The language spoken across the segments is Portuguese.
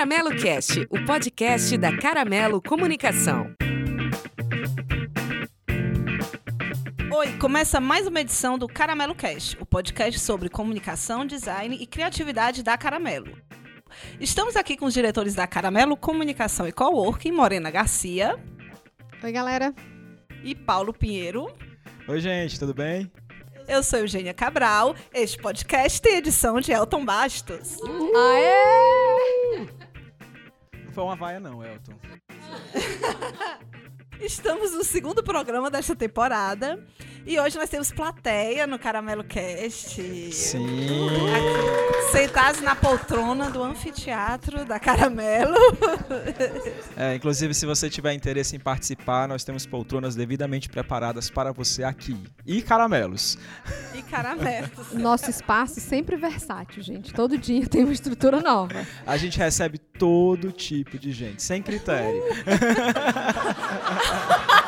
Caramelo Cast, o podcast da Caramelo Comunicação. Oi, começa mais uma edição do Caramelo Cast, o podcast sobre comunicação, design e criatividade da Caramelo. Estamos aqui com os diretores da Caramelo Comunicação e Coworking, Morena Garcia. Oi, galera. E Paulo Pinheiro. Oi, gente, tudo bem? Eu sou Eugênia Cabral. Este podcast tem edição de Elton Bastos. Aê! Não foi uma vaia, não, Elton. Estamos no segundo programa desta temporada. E hoje nós temos plateia no Caramelo Cast. Sim. Aqui, sentados na poltrona do anfiteatro da Caramelo. É, inclusive, se você tiver interesse em participar, nós temos poltronas devidamente preparadas para você aqui. E caramelos. E caramelos. Nosso espaço sempre versátil, gente. Todo dia tem uma estrutura nova. A gente recebe todo tipo de gente, sem critério.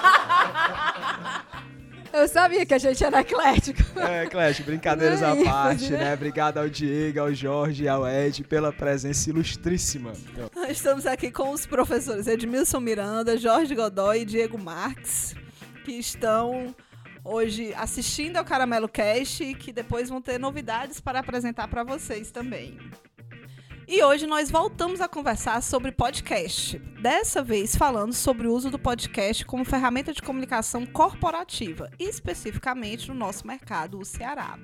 Eu sabia que a gente era eclético. É, Clash, brincadeiras é à isso, parte, né? né? Obrigado ao Diego, ao Jorge e ao Ed pela presença ilustríssima. Então, Nós estamos aqui com os professores Edmilson Miranda, Jorge Godoy e Diego Marques, que estão hoje assistindo ao Caramelo Cast e que depois vão ter novidades para apresentar para vocês também. E hoje nós voltamos a conversar sobre podcast. Dessa vez falando sobre o uso do podcast como ferramenta de comunicação corporativa, especificamente no nosso mercado, o Ceará.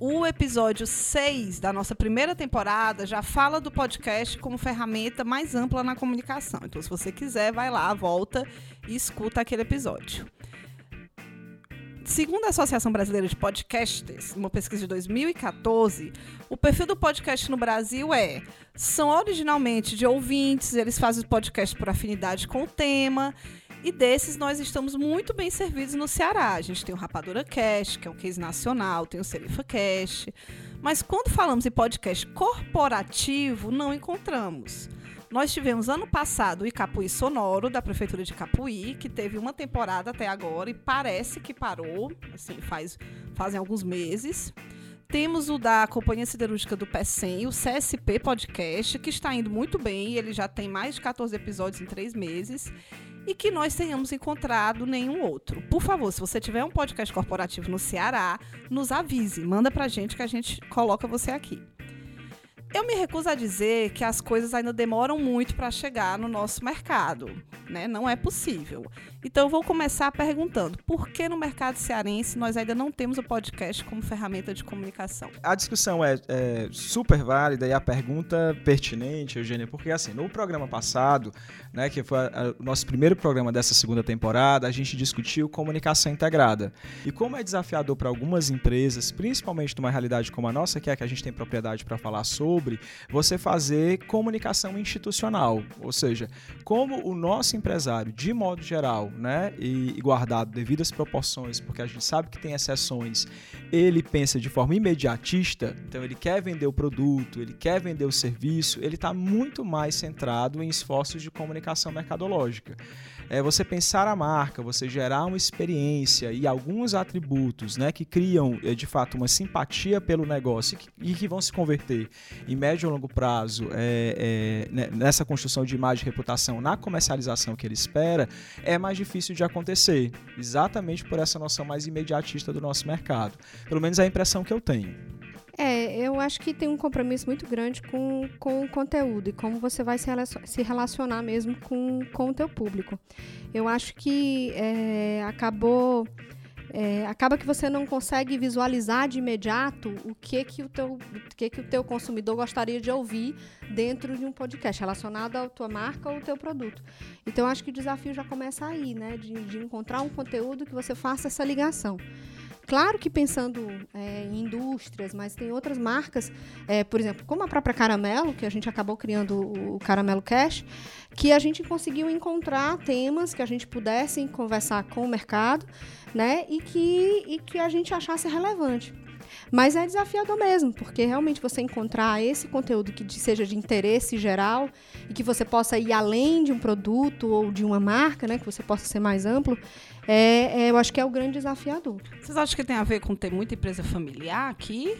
O episódio 6 da nossa primeira temporada já fala do podcast como ferramenta mais ampla na comunicação. Então, se você quiser, vai lá, volta e escuta aquele episódio. Segundo a Associação Brasileira de Podcasters, uma pesquisa de 2014, o perfil do podcast no Brasil é: são originalmente de ouvintes, eles fazem podcast por afinidade com o tema, e desses nós estamos muito bem servidos no Ceará. A gente tem o Rapadura Cast, que é um case nacional, tem o Serifa Cast. Mas quando falamos em podcast corporativo, não encontramos. Nós tivemos ano passado o Icapuí Sonoro, da Prefeitura de Capuí, que teve uma temporada até agora e parece que parou, assim, faz, fazem alguns meses. Temos o da Companhia Siderúrgica do PECEM, o CSP Podcast, que está indo muito bem, ele já tem mais de 14 episódios em três meses, e que nós tenhamos encontrado nenhum outro. Por favor, se você tiver um podcast corporativo no Ceará, nos avise, manda pra gente que a gente coloca você aqui. Eu me recuso a dizer que as coisas ainda demoram muito para chegar no nosso mercado, né? Não é possível. Então eu vou começar perguntando: por que no mercado cearense nós ainda não temos o podcast como ferramenta de comunicação? a discussão é, é super válida e a pergunta pertinente, Eugênia, porque assim, no programa passado, né, que foi a- a- o nosso primeiro programa dessa segunda temporada, a gente discutiu comunicação integrada. E como é desafiador para algumas empresas, principalmente numa realidade como a nossa, que é que a gente tem propriedade para falar sobre, você fazer comunicação institucional, ou seja, como o nosso empresário, de modo geral, né, e guardado devidas proporções, porque a gente sabe que tem exceções, ele pensa de forma imediatista, então ele quer vender o produto, ele quer vender o serviço, ele está muito mais centrado em esforços de comunicação mercadológica. É você pensar a marca, você gerar uma experiência e alguns atributos né, que criam eh, de fato uma simpatia pelo negócio e que, vão se converter em médio e longo prazo é, é, nessa construção de imagem e reputação na comercialização que ele espera, é mais difícil de acontecer, exatamente por essa noção mais imediatista do nosso mercado. Pelo menos é a impressão que eu tenho. É, eu acho que tem um compromisso muito grande com, com o conteúdo e como você vai se, se relacionar mesmo com, com o teu público. Eu acho que é, acabou... é, acaba que você não consegue visualizar de imediato o que que o teu, o que que o teu consumidor gostaria de ouvir dentro de um podcast relacionado à tua marca ou ao teu produto. Então, acho que o desafio já começa aí, né? De, de encontrar um conteúdo que você faça essa ligação. Claro que pensando é, em indústrias, mas tem outras marcas, é, por exemplo, como a própria Caramelo, que a gente acabou criando o, Caramelo Cash, que a gente conseguiu encontrar temas que a gente pudesse conversar com o mercado, né, e que, e que a gente achasse relevante. Mas é desafiador mesmo, porque realmente você encontrar esse conteúdo que seja de interesse geral e que você possa ir além de um produto ou de uma marca, né, que você possa ser mais amplo, é, é, eu acho que é o grande desafiador. Vocês acham que tem a ver com ter muita empresa familiar aqui?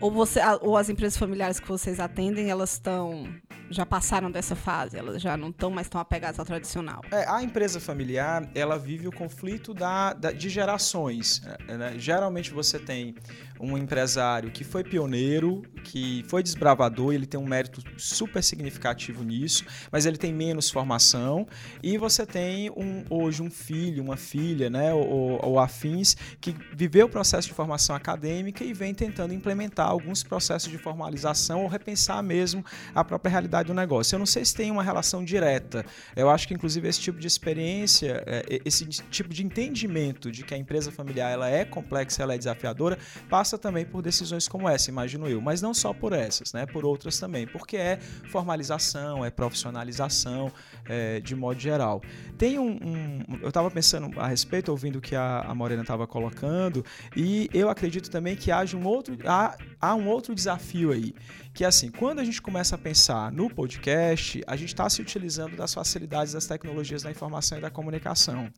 Ou, você, ou as empresas familiares que vocês atendem, elas estão. já passaram dessa fase, elas já não estão mais tão apegadas ao tradicional? É, a empresa familiar, ela vive o conflito da, da de gerações. Né? né? Geralmente você tem um empresário que foi pioneiro, que foi desbravador, ele tem um mérito super significativo nisso, mas ele tem menos formação. E você tem um, hoje um filho, uma filha, né, ou, ou afins, que viveu o processo de formação acadêmica e vem tentando implementar alguns processos de formalização ou repensar mesmo a própria realidade do negócio. Eu não sei se tem uma relação direta. Eu acho que, inclusive, esse tipo de experiência, é, esse tipo de entendimento de que a empresa familiar ela é complexa, ela é desafiadora, passa também por decisões como essa, imagino eu. Mas não só por essas, né? por outras também, porque é formalização, é profissionalização, é, de modo geral. Tem um, um eu estava pensando a respeito, ouvindo o que a, a Morena estava colocando, e eu acredito também que haja um outro, há, há um outro desafio aí, que é assim, quando a gente começa a pensar no podcast, a gente está se utilizando das facilidades das tecnologias da informação e da comunicação,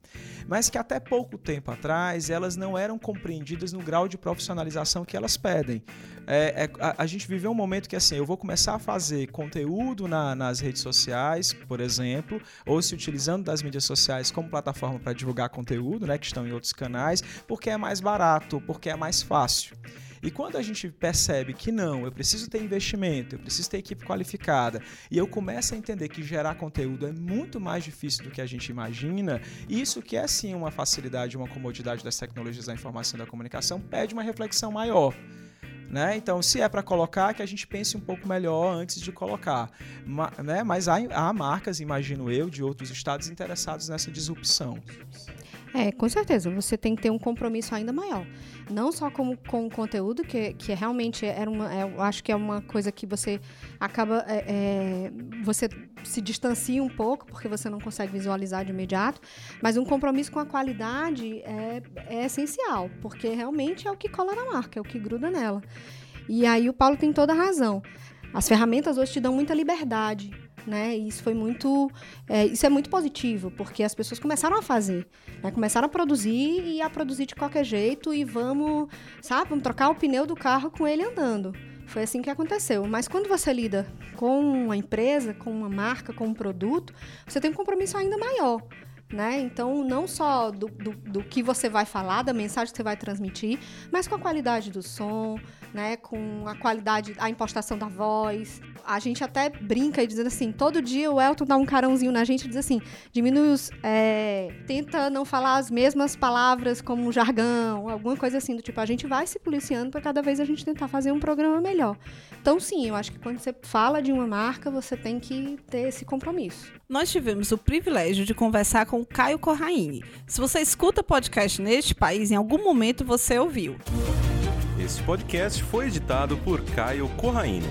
mas que até pouco tempo atrás elas não eram compreendidas no grau de profissionalização que elas pedem. É, é, a, a, gente viveu um momento que assim, eu vou começar a fazer conteúdo na, nas redes sociais, por exemplo, ou se utilizando das mídias sociais como plataforma para divulgar conteúdo, né, que estão em outros canais, porque é mais barato, porque é mais fácil. E quando a gente percebe que não, eu preciso ter investimento, eu preciso ter equipe qualificada, e eu começo a entender que gerar conteúdo é muito mais difícil do que a gente imagina, isso que é sim uma facilidade, uma comodidade das tecnologias da informação e da comunicação, pede uma reflexão maior. Né? Então, se é para colocar, que a gente pense um pouco melhor antes de colocar. Ma né? Mas há, há marcas, imagino eu, de outros estados interessados nessa disrupção. É, com certeza. Você tem que ter um compromisso ainda maior. Não só com, com o conteúdo, que, que realmente era uma. É, eu acho que é uma coisa que você acaba. É, é, você se distancia um pouco, porque você não consegue visualizar de imediato. Mas um compromisso com a qualidade é, é essencial, porque realmente é o que cola na marca, é o que gruda nela. E aí o Paulo tem toda a razão. As ferramentas hoje te dão muita liberdade né? E isso foi muito, é, isso é muito positivo, porque as pessoas começaram a fazer, né? Começaram a produzir e a produzir de qualquer jeito e vamos, sabe, vamos trocar o pneu do carro com ele andando. Foi assim que aconteceu. Mas quando você lida com uma empresa, com uma marca, com um produto, você tem um compromisso ainda maior. Né? Então, não só do, do, do, que você vai falar, da mensagem que você vai transmitir, mas com a qualidade do som, né? Com a qualidade, a impostação da voz. A gente até brinca e dizendo assim, todo dia o Elton dá um carãozinho na gente e diz assim, diminui os... É, tenta não falar as mesmas palavras como um jargão, alguma coisa assim do tipo. A gente vai se policiando para cada vez a gente tentar fazer um programa melhor. Então, sim, eu acho que quando você fala de uma marca, você tem que ter esse compromisso. Nós tivemos o privilégio de conversar com o Caio Corraine. Se você escuta podcast neste país, em algum momento você ouviu. Esse podcast foi editado por Caio Corraine.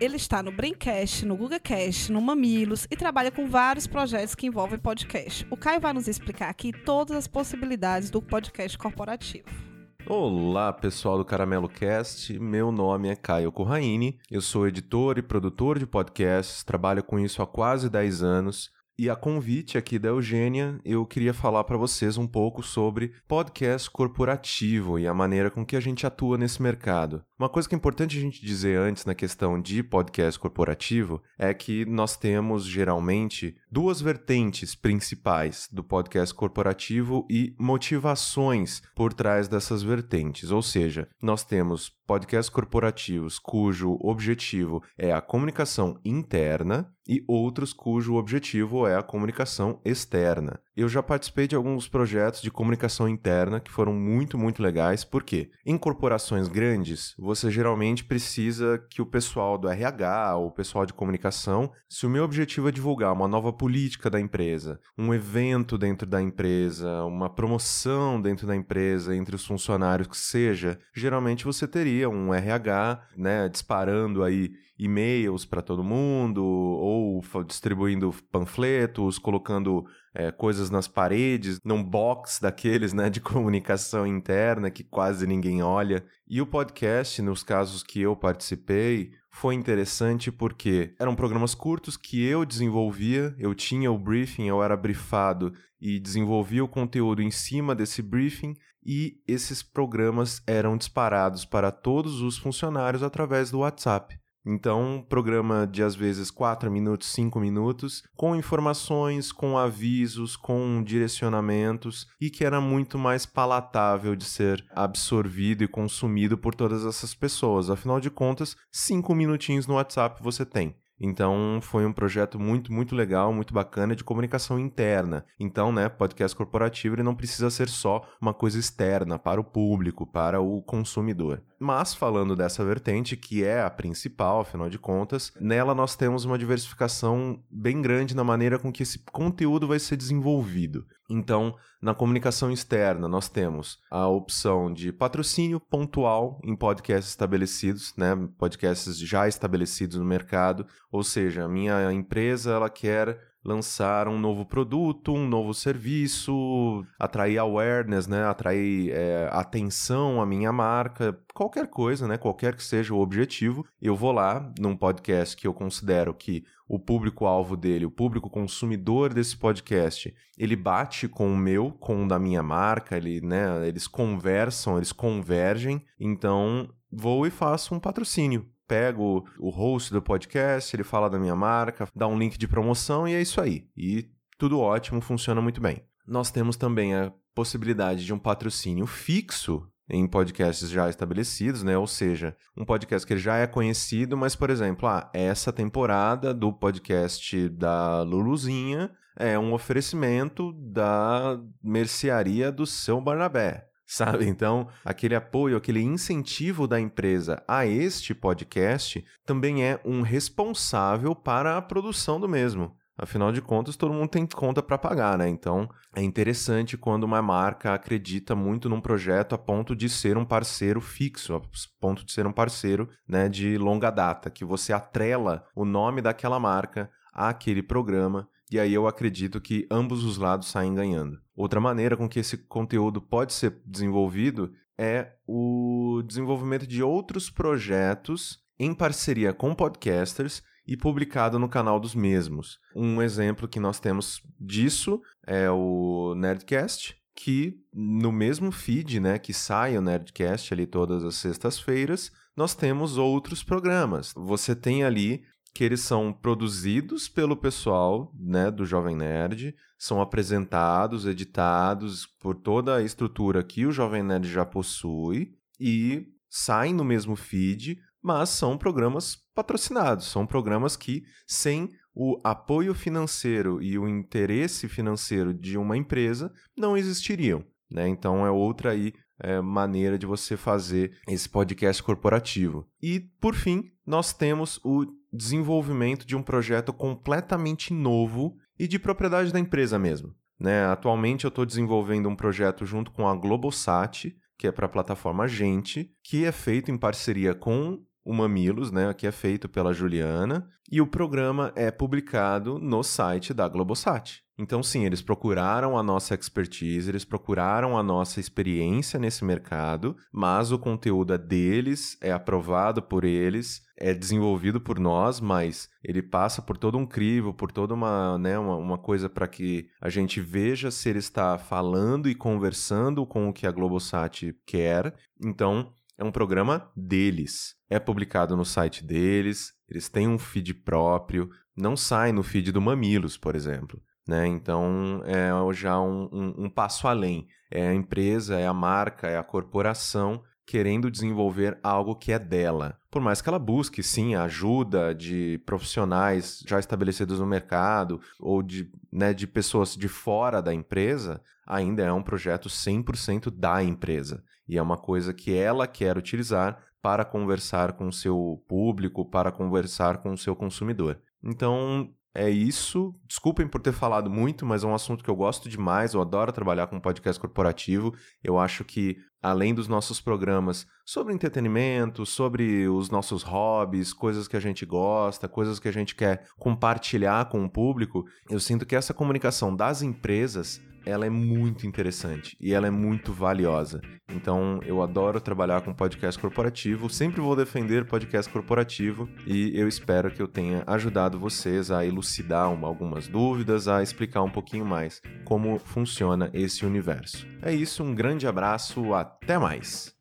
Ele está no Braincast, no GugaCast, no Mamilos e trabalha com vários projetos que envolvem podcast. O Caio vai nos explicar aqui todas as possibilidades do podcast corporativo. Olá, pessoal do Caramelo Cast. Meu nome é Caio Corraine. Eu sou editor e produtor de podcasts, trabalho com isso há quase 10 anos. E a convite aqui da Eugênia, eu queria falar para vocês um pouco sobre podcast corporativo e a maneira com que a gente atua nesse mercado. Uma coisa que é importante a gente dizer antes na questão de podcast corporativo é que nós temos geralmente duas vertentes principais do podcast corporativo e motivações por trás dessas vertentes. Ou seja, nós temos podcasts corporativos cujo objetivo é a comunicação interna e outros cujo objetivo é a comunicação externa. Eu já participei de alguns projetos de comunicação interna que foram muito, muito legais, porque em corporações grandes, você geralmente precisa que o pessoal do RH ou o pessoal de comunicação, se o meu objetivo é divulgar uma nova política da empresa, um evento dentro da empresa, uma promoção dentro da empresa entre os funcionários que seja, geralmente você teria um RH, né, disparando aí e-mails para todo mundo, ou distribuindo panfletos, colocando é, coisas nas paredes, num box daqueles né, de comunicação interna que quase ninguém olha. E o podcast, nos casos que eu participei, foi interessante porque eram programas curtos que eu desenvolvia, eu tinha o briefing, eu era briefado e desenvolvia o conteúdo em cima desse briefing e esses programas eram disparados para todos os funcionários através do WhatsApp. Então, programa de às vezes 4 minutos, 5 minutos, com informações, com avisos, com direcionamentos e que era muito mais palatável de ser absorvido e consumido por todas essas pessoas. Afinal de contas, 5 minutinhos no WhatsApp você tem. Então foi um projeto muito, muito legal, muito bacana de comunicação interna. Então, né, podcast corporativo ele não precisa ser só uma coisa externa para o público, para o consumidor. Mas falando dessa vertente, que é a principal, afinal de contas, nela nós temos uma diversificação bem grande na maneira com que esse conteúdo vai ser desenvolvido. Então, na comunicação externa, nós temos a opção de patrocínio pontual em podcasts estabelecidos, né? podcasts já estabelecidos no mercado, ou seja, a minha empresa ela quer lançar um novo produto, um novo serviço, atrair awareness, né? atrair é, atenção à minha marca, qualquer coisa, né? qualquer que seja o objetivo, eu vou lá num podcast que eu considero que o público-alvo dele, o público consumidor desse podcast, ele bate com o meu, com o da minha marca, ele, né, eles conversam, eles convergem, então vou e faço um patrocínio pego o host do podcast, ele fala da minha marca, dá um link de promoção e é isso aí. E tudo ótimo, funciona muito bem. Nós temos também a possibilidade de um patrocínio fixo em podcasts já estabelecidos, né? Ou seja, um podcast que já é conhecido, mas, por exemplo, ah, essa temporada do podcast da Luluzinha é um oferecimento da mercearia do seu Barnabé sabe? Então, aquele apoio, aquele incentivo da empresa a este podcast também é um responsável para a produção do mesmo. Afinal de contas, todo mundo tem conta para pagar, né? Então, é interessante quando uma marca acredita muito num projeto a ponto de ser um parceiro fixo, a ponto de ser um parceiro, né, de longa data, que você atrela o nome daquela marca àquele programa e aí eu acredito que ambos os lados saem ganhando. Outra maneira com que esse conteúdo pode ser desenvolvido é o desenvolvimento de outros projetos em parceria com podcasters e publicado no canal dos mesmos. Um exemplo que nós temos disso é o Nerdcast, que no mesmo feed, né, que sai o Nerdcast ali todas as sextas-feiras, nós temos outros programas. Você tem ali que eles são produzidos pelo pessoal né, do Jovem Nerd, são apresentados, editados por toda a estrutura que o Jovem Nerd já possui e saem no mesmo feed, mas são programas patrocinados, são programas que, sem o apoio financeiro e o interesse financeiro de uma empresa, não existiriam. Né? Então é outra aí é, maneira de você fazer esse podcast corporativo. E, por fim, nós temos o desenvolvimento de um projeto completamente novo e de propriedade da empresa mesmo. Né? Atualmente eu estou desenvolvendo um projeto junto com a Globosat, que é para a plataforma Gente, que é feito em parceria com o Mamilos, né, que é feito pela Juliana, e o programa é publicado no site da Globosat. Então, sim, eles procuraram a nossa expertise, eles procuraram a nossa experiência nesse mercado, mas o conteúdo é deles, é aprovado por eles, é desenvolvido por nós, mas ele passa por todo um crivo, por toda uma, né, uma, uma coisa para que a gente veja se ele está falando e conversando com o que a Globosat quer. Então, é um programa deles. É publicado no site deles, eles têm um feed próprio, não sai no feed do Mamilos, por exemplo. Né? Então é já um, um, um passo além. É a empresa, é a marca, é a corporação querendo desenvolver algo que é dela. Por mais que ela busque, sim, a ajuda de profissionais já estabelecidos no mercado ou de, né, de pessoas de fora da empresa, ainda é um projeto 100% da empresa. E é uma coisa que ela quer utilizar para conversar com o seu público, para conversar com o seu consumidor. Então, é isso. Desculpem por ter falado muito, mas é um assunto que eu gosto demais. Eu adoro trabalhar com podcast corporativo. Eu acho que, além dos nossos programas sobre entretenimento, sobre os nossos hobbies, coisas que a gente gosta, coisas que a gente quer compartilhar com o público, eu sinto que essa comunicação das empresas ela é muito interessante e ela é muito valiosa. Então, eu adoro trabalhar com podcast corporativo, sempre vou defender podcast corporativo e eu espero que eu tenha ajudado vocês a elucidar algumas dúvidas, a explicar um pouquinho mais como funciona esse universo. É isso, um grande abraço, até mais.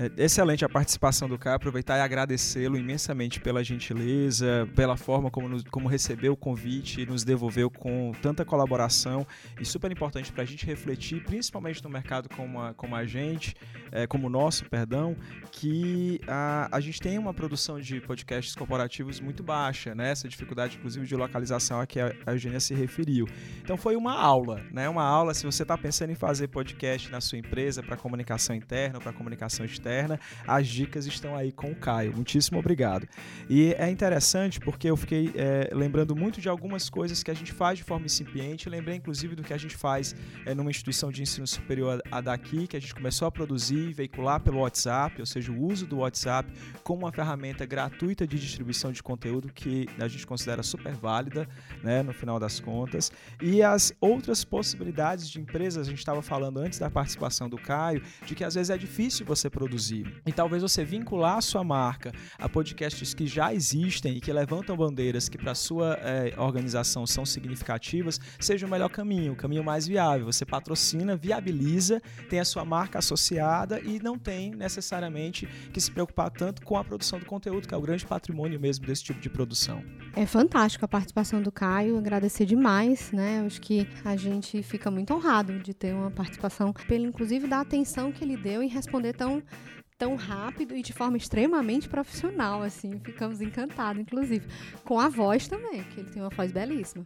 É excelente a participação do Caio, aproveitar e agradecê-lo imensamente pela gentileza, pela forma como, nos, como recebeu o convite e nos devolveu com tanta colaboração e super importante para a gente refletir, principalmente no mercado como a, como a gente, é, como o nosso, perdão, que a, a gente tem uma produção de podcasts corporativos muito baixa, né? essa dificuldade inclusive de localização a que a, a Eugênia se referiu. Então foi uma aula, né? uma aula se você está pensando em fazer podcast na sua empresa para comunicação interna para comunicação externa, as dicas estão aí com o Caio. Muitíssimo obrigado. E é interessante porque eu fiquei é, lembrando muito de algumas coisas que a gente faz de forma incipiente. Lembrei inclusive do que a gente faz é, numa instituição de ensino superior a daqui, que a gente começou a produzir e veicular pelo WhatsApp, ou seja, o uso do WhatsApp como uma ferramenta gratuita de distribuição de conteúdo que a gente considera super válida, né, no final das contas. E as outras possibilidades de empresas, a gente estava falando antes da participação do Caio, de que às vezes é difícil você produzir produzir. E talvez você vincular a sua marca a podcasts que já existem e que levantam bandeiras que para sua é, organização são significativas, seja o melhor caminho, o caminho mais viável. Você patrocina, viabiliza, tem a sua marca associada e não tem necessariamente que se preocupar tanto com a produção do conteúdo, que é o grande patrimônio mesmo desse tipo de produção. É fantástico a participação do Caio, agradecer demais, né? Acho que a gente fica muito honrado de ter uma participação, pelo inclusive da atenção que ele deu em responder tão tão rápido e de forma extremamente profissional, assim, ficamos encantados, inclusive, com a voz também, que ele tem uma voz belíssima.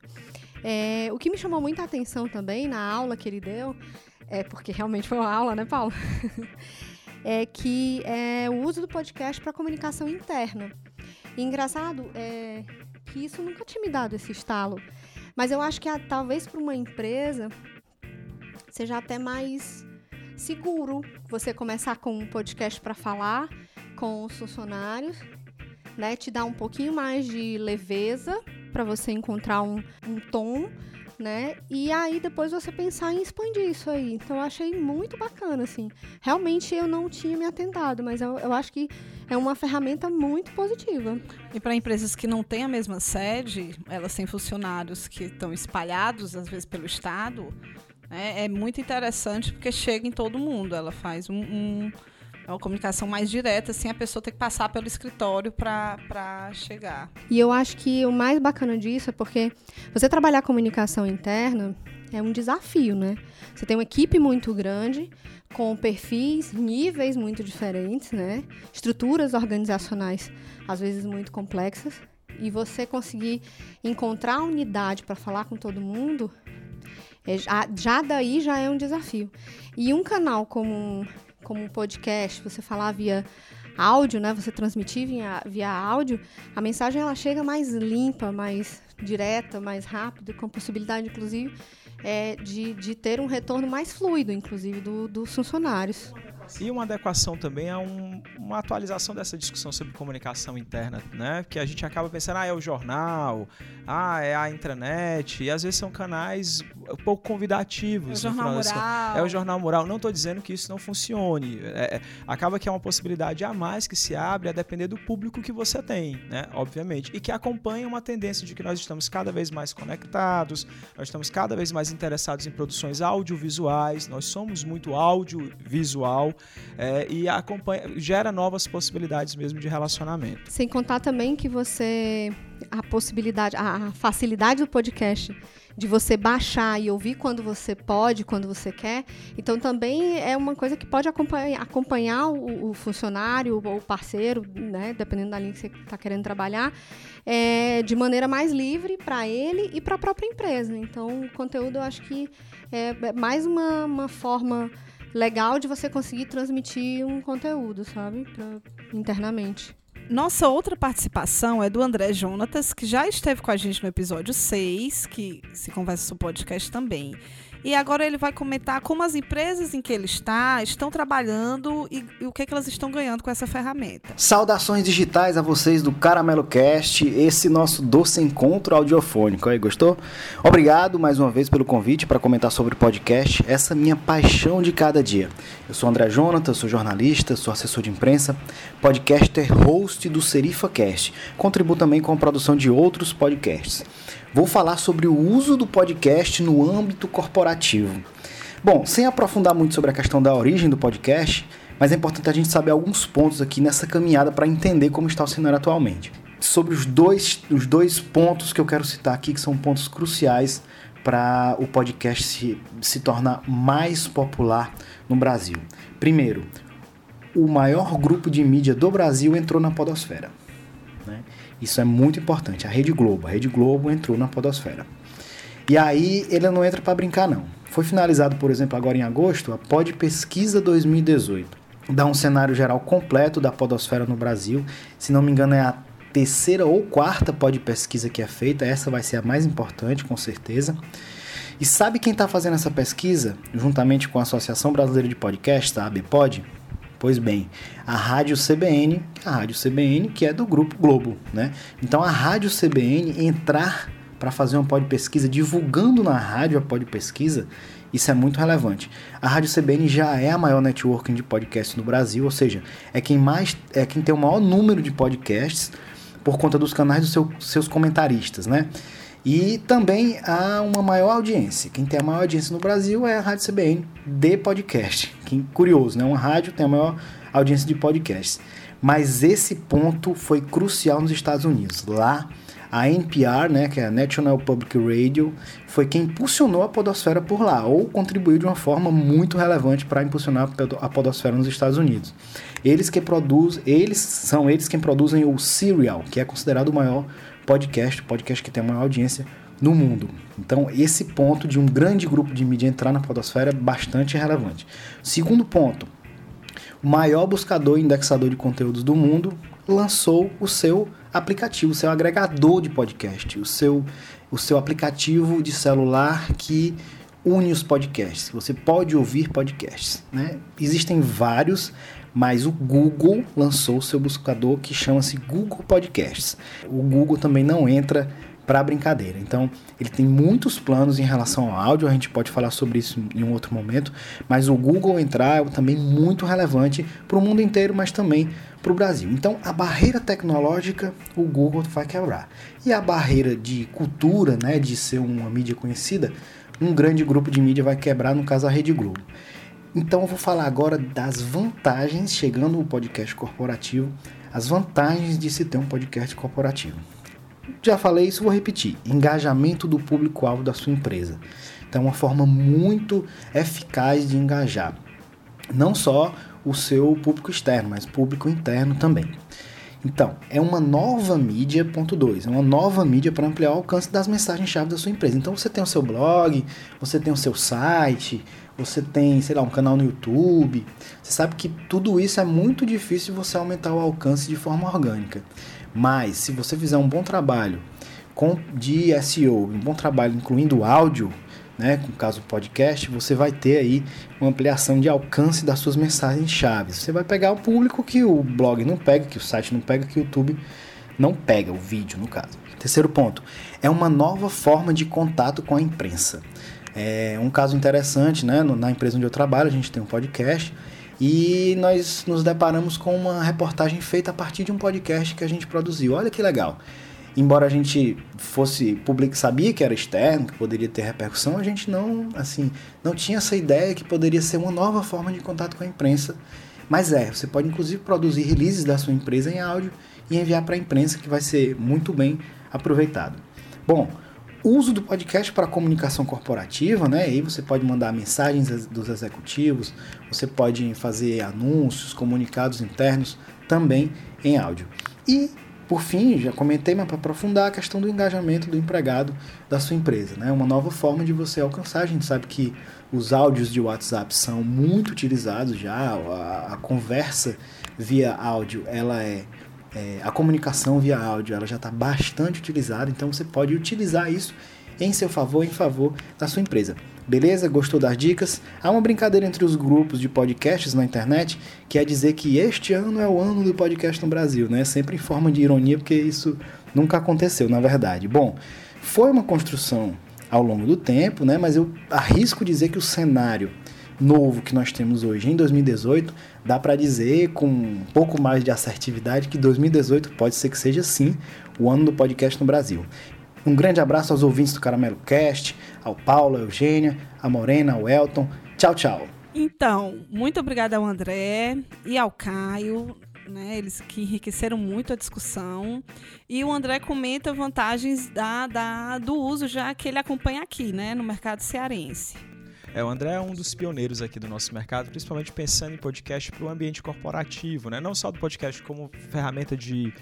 É, o que me chamou muita atenção também na aula que ele deu, é porque realmente foi uma aula, né, Paulo? é que é o uso do podcast para comunicação interna. E engraçado é que isso nunca tinha me dado esse estalo, mas eu acho que talvez para uma empresa seja até mais seguro você começar com um podcast para falar com os funcionários, né? Te dá um pouquinho mais de leveza para você encontrar um, um tom né? E aí depois você pensar em expandir isso aí. Então eu achei muito bacana, assim. Realmente eu não tinha me atentado, mas eu, eu acho que é uma ferramenta muito positiva. E para empresas que não têm a mesma sede, elas têm funcionários que estão espalhados, às vezes, pelo estado, é, é muito interessante porque chega em todo mundo. Ela faz um, um é uma comunicação mais direta, assim, a pessoa tem que passar pelo escritório para chegar. E eu acho que o mais bacana disso é porque você trabalhar comunicação interna é um desafio, né? Você tem uma equipe muito grande, com perfis, níveis muito diferentes, né? Estruturas organizacionais, às vezes, muito complexas. E você conseguir encontrar unidade para falar com todo mundo é, já daí já é um desafio. E um canal como, como um podcast, você falar via áudio, né? Você transmitir via, via áudio, a mensagem ela chega mais limpa, mais direta, mais rápida, com possibilidade, inclusive, é, de, de ter um retorno mais fluido, inclusive, do, dos funcionários. E uma adequação também a um, uma atualização dessa discussão sobre comunicação interna, né? Que a gente acaba pensando, ah, é o jornal, ah, é a intranet, e às vezes são canais pouco convidativos. É o jornal mural. É o jornal mural. Não estou dizendo que isso não funcione. É, é, acaba que é uma possibilidade a mais que se abre a depender do público que você tem, né? Obviamente. E que acompanha uma tendência de que nós estamos cada vez mais conectados, nós estamos cada vez mais interessados em produções audiovisuais, nós somos muito audiovisual é, e acompanha, gera novas possibilidades mesmo de relacionamento. Sem contar também que você a possibilidade, a facilidade do podcast de você baixar e ouvir quando você pode, quando você quer. Então também é uma coisa que pode acompanhar, acompanhar o, o funcionário ou o parceiro, né, dependendo da linha que você está querendo trabalhar, é, de maneira mais livre para ele e para a própria empresa. Então o conteúdo eu acho que é mais uma, uma forma legal de você conseguir transmitir um conteúdo, sabe? Pra, internamente. Nossa outra participação é do André Jonatas, que já esteve com a gente no episódio 6, que se conversa no podcast também. E agora ele vai comentar como as empresas em que ele está estão trabalhando e, e o que, é que elas estão ganhando com essa ferramenta. Saudações digitais a vocês do Caramelo Cast, esse nosso doce encontro audiofônico. Aí, gostou? Obrigado mais uma vez pelo convite para comentar sobre o podcast, essa minha paixão de cada dia. Eu sou André Jonathan, sou jornalista, sou assessor de imprensa, podcaster host do SerifaCast. Contribuo também com a produção de outros podcasts. Vou falar sobre o uso do podcast no âmbito corporativo. Bom, sem aprofundar muito sobre a questão da origem do podcast, mas é importante a gente saber alguns pontos aqui nessa caminhada para entender como está o cenário atualmente. Sobre os dois, os dois pontos que eu quero citar aqui, que são pontos cruciais para o podcast se, se tornar mais popular no Brasil. Primeiro, o maior grupo de mídia do Brasil entrou na podosfera. Né? Isso é muito importante. A Rede Globo. A Rede Globo entrou na podosfera. E aí ele não entra para brincar, não. Foi finalizado, por exemplo, agora em agosto, a Pod Pesquisa 2018. Dá um cenário geral completo da podosfera no Brasil. Se não me engano, é a terceira ou quarta pod pesquisa que é feita. Essa vai ser a mais importante, com certeza. E sabe quem está fazendo essa pesquisa, juntamente com a Associação Brasileira de Podcasts, a ABPOD? Pois bem, a Rádio CBN, a Rádio CBN que é do Grupo Globo, né? Então a Rádio CBN entrar para fazer uma pod pesquisa divulgando na rádio a pod pesquisa, isso é muito relevante. A Rádio CBN já é a maior networking de podcasts no Brasil, ou seja, é quem mais é quem tem o maior número de podcasts por conta dos canais dos seu, seus comentaristas, né? E também há uma maior audiência. Quem tem a maior audiência no Brasil é a Rádio CBN de podcast. Que curioso, né? Uma rádio tem a maior audiência de podcasts. Mas esse ponto foi crucial nos Estados Unidos. Lá, a NPR, né, que é a National Public Radio, foi quem impulsionou a podosfera por lá, ou contribuiu de uma forma muito relevante para impulsionar a podosfera nos Estados Unidos. Eles que produzem, eles são eles quem produzem o Serial, que é considerado o maior podcast, podcast que tem a maior audiência no mundo. Então, esse ponto de um grande grupo de mídia entrar na podosfera é bastante relevante. Segundo ponto, o maior buscador e indexador de conteúdos do mundo lançou o seu aplicativo, o seu agregador de podcast, o seu, o seu aplicativo de celular que une os podcasts. Você pode ouvir podcasts. Né? Existem vários, mas o Google lançou seu buscador que chama-se Google Podcasts. O Google também não entra para brincadeira. Então, ele tem muitos planos em relação ao áudio, a gente pode falar sobre isso em um outro momento, mas o Google entrar é também muito relevante para o mundo inteiro, mas também para o Brasil. Então, a barreira tecnológica o Google vai quebrar. E a barreira de cultura, né, de ser uma mídia conhecida, um grande grupo de mídia vai quebrar, no caso a Rede Globo. Então eu vou falar agora das vantagens, chegando no podcast corporativo, as vantagens de se ter um podcast corporativo. Já falei isso, vou repetir. Engajamento do público-alvo da sua empresa. Então é uma forma muito eficaz de engajar. Não só o seu público externo, mas público interno também. Então, é uma nova mídia, ponto 2, é uma nova mídia para ampliar o alcance das mensagens-chave da sua empresa. Então, você tem o seu blog, você tem o seu site, você tem, sei lá, um canal no YouTube. Você sabe que tudo isso é muito difícil você aumentar o alcance de forma orgânica. Mas se você fizer um bom trabalho de SEO, um bom trabalho incluindo áudio, né, no caso podcast, você vai ter aí uma ampliação de alcance das suas mensagens chaves. Você vai pegar o público que o blog não pega, que o site não pega, que o YouTube não pega, o vídeo no caso. Terceiro ponto, é uma nova forma de contato com a imprensa. É um caso interessante, né? Na empresa onde eu trabalho, a gente tem um podcast e nós nos deparamos com uma reportagem feita a partir de um podcast que a gente produziu. Olha que legal. Embora a gente fosse público, sabia que era externo, que poderia ter repercussão, a gente não, assim, não tinha essa ideia que poderia ser uma nova forma de contato com a imprensa. Mas é, você pode inclusive produzir releases da sua empresa em áudio e enviar para a imprensa, que vai ser muito bem aproveitado. Bom, uso do podcast para comunicação corporativa, né? Aí você pode mandar mensagens dos executivos, você pode fazer anúncios, comunicados internos também em áudio. E por fim, já comentei, mas para aprofundar a questão do engajamento do empregado da sua empresa, né? Uma nova forma de você alcançar. A gente sabe que os áudios de WhatsApp são muito utilizados já, a, a conversa via áudio, ela é é, a comunicação via áudio ela já está bastante utilizada, então você pode utilizar isso em seu favor, em favor da sua empresa. Beleza? Gostou das dicas? Há uma brincadeira entre os grupos de podcasts na internet que é dizer que este ano é o ano do podcast no Brasil, né? Sempre em forma de ironia, porque isso nunca aconteceu, na verdade. Bom, foi uma construção ao longo do tempo, né? Mas eu arrisco dizer que o cenário novo que nós temos hoje em 2018, dá para dizer com um pouco mais de assertividade que 2018 pode ser que seja sim o ano do podcast no Brasil. Um grande abraço aos ouvintes do Caramelo Cast, ao Paulo, a Eugênia, a Morena, ao Elton. Tchau! Tchau, tchau. Então, muito obrigada ao André e ao Caio, né? Eles que enriqueceram muito a discussão. E o André comenta vantagens da, da, do uso, já que ele acompanha aqui, né, no mercado cearense. É, o André é um dos pioneiros aqui do nosso mercado, principalmente pensando em podcast para o ambiente corporativo, né? Não só do podcast como ferramenta de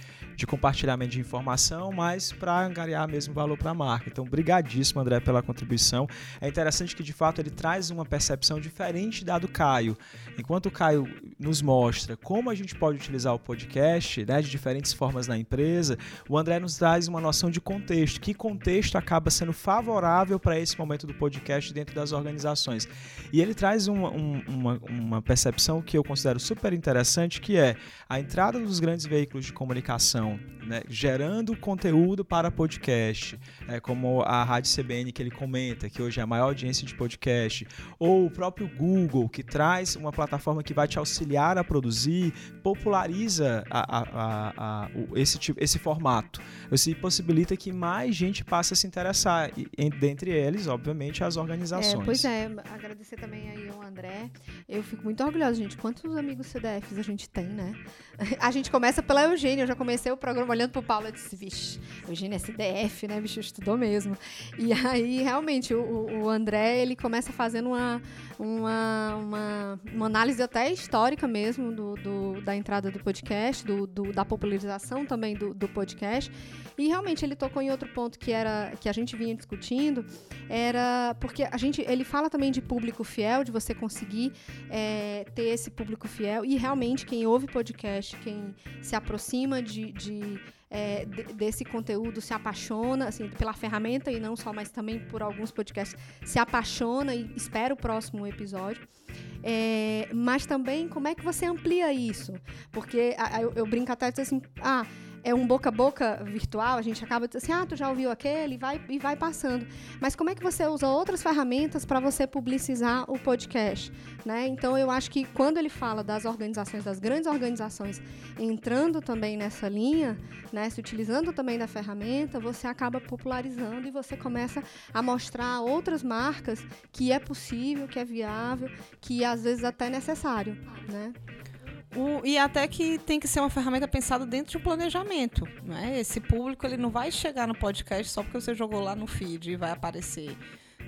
de compartilhamento de informação, mas para angariar mesmo valor para a marca. Então, brigadíssimo, André, pela contribuição. É interessante que, de fato, ele traz uma percepção diferente da do Caio. Enquanto o Caio nos mostra como a gente pode utilizar o podcast né, de diferentes formas na empresa, o André nos traz uma noção de contexto. Que contexto acaba sendo favorável para esse momento do podcast dentro das organizações? E ele traz uma, uma, uma percepção que eu considero super interessante, que é a entrada dos grandes veículos de comunicação né, gerando conteúdo para podcast, é, como a Rádio CBN que ele comenta, que hoje é a maior audiência de podcast, ou o próprio Google, que traz uma plataforma que vai te auxiliar a produzir, populariza a, a, a, esse, tipo, esse formato. Isso possibilita que mais gente passe a se interessar, e, dentre eles, obviamente, as organizações. É, pois é, agradecer também aí ao André. Eu fico muito orgulhosa, gente. Quantos amigos CDFs a gente tem, né? A gente começa pela Eugênia, eu já comecei o programa olhando pro Paulo e disse, vixe, Eugênia é SDF, né, bicho, estudou mesmo. E aí, realmente, o, o André, ele começa fazendo uma, uma, uma, uma análise até histórica mesmo do, do da entrada do podcast, do, do, da popularização também do, do podcast. E realmente ele tocou em outro ponto que era que a gente vinha discutindo, era porque a gente ele fala também de público fiel, de você conseguir é, ter esse público fiel e realmente quem ouve podcast, quem se aproxima de, de é, desse conteúdo se apaixona assim, pela ferramenta e não só, mas também por alguns podcasts, se apaixona e espera o próximo episódio. É, mas também como é que você amplia isso? Porque eu, eu brinco até assim, ah, é um boca a boca virtual, a gente acaba dizendo assim, ah, tu já ouviu aquele, e vai, e vai passando. Mas como é que você usa outras ferramentas para você publicizar o podcast? Né? Então, eu acho que quando ele fala das organizações, das grandes organizações, entrando também nessa linha, né, se utilizando também da ferramenta, você acaba popularizando e você começa a mostrar outras marcas que é possível, que é viável, que às vezes até é necessário. Né? O, e até que tem que ser uma ferramenta pensada dentro de um planejamento. Né? Esse público ele não vai chegar no podcast só porque você jogou lá no feed e vai aparecer.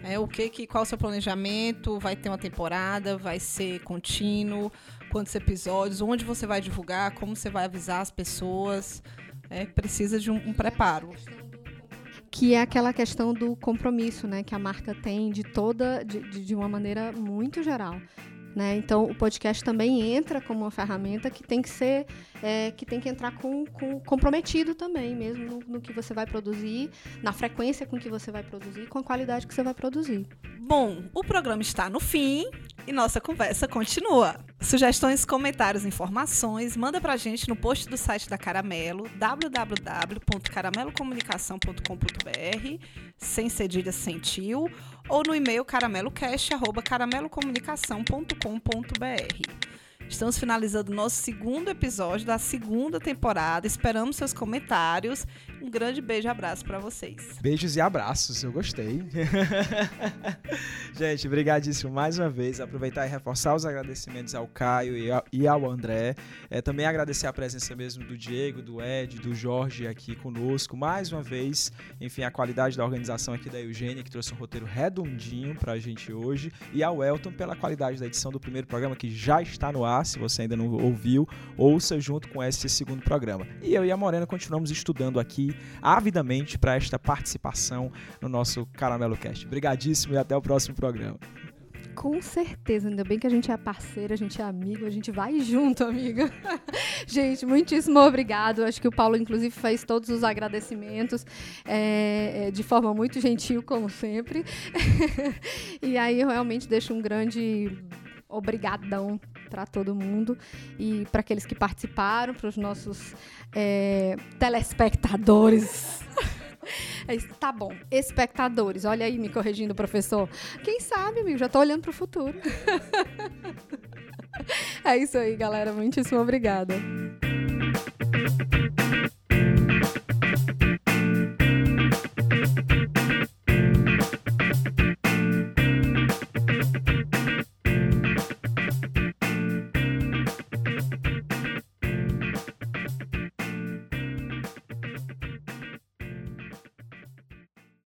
É, o que, que, qual o seu planejamento? Vai ter uma temporada? Vai ser contínuo? Quantos episódios? Onde você vai divulgar? Como você vai avisar as pessoas? É, precisa de um, um preparo que é aquela questão do compromisso, né, que a marca tem de toda, de, de uma maneira muito geral. Né? Então, o podcast também entra como uma ferramenta que tem que ser, é, que tem que entrar com, com comprometido também, mesmo no, no, que você vai produzir, na frequência com que você vai produzir, com a qualidade que você vai produzir. Bom, o programa está no fim e nossa conversa continua. Sugestões, comentários, informações, manda pra gente no post do site da Caramelo, www.caramelocomunicação.com.br, sem cedilha, sem tio, ou no e-mail caramelocast@caramelocomunicação.com.br. Estamos finalizando o nosso segundo episódio da segunda temporada. Esperamos seus comentários. Um grande beijo e abraço para vocês. Beijos e abraços, eu gostei. Gente, brigadíssimo mais uma vez. Aproveitar e reforçar os agradecimentos ao Caio e ao André. É, também agradecer a presença mesmo do Diego, do Ed, do Jorge aqui conosco. Mais uma vez, enfim, a qualidade da organização aqui da Eugênia, que trouxe um roteiro redondinho pra gente hoje. E ao Elton pela qualidade da edição do primeiro programa, que já está no ar se você ainda não ouviu, ouça junto com esse segundo programa. E eu e a Morena continuamos estudando aqui avidamente para esta participação no nosso Caramelo Cast. Obrigadíssimo e até o próximo programa. Com certeza, ainda bem que a gente é parceira, a gente é amigo, a gente vai junto, amiga. gente, muitíssimo obrigado. Acho que o Paulo, inclusive, fez todos os agradecimentos é, de forma muito gentil, como sempre. e aí eu realmente deixo um grande obrigadão para todo mundo e para aqueles que participaram, para os nossos é, telespectadores. É tá bom, espectadores, olha aí me corrigindo, professor. Quem sabe, amigo, já estou olhando para o futuro. é isso aí, galera. Muitíssimo obrigada.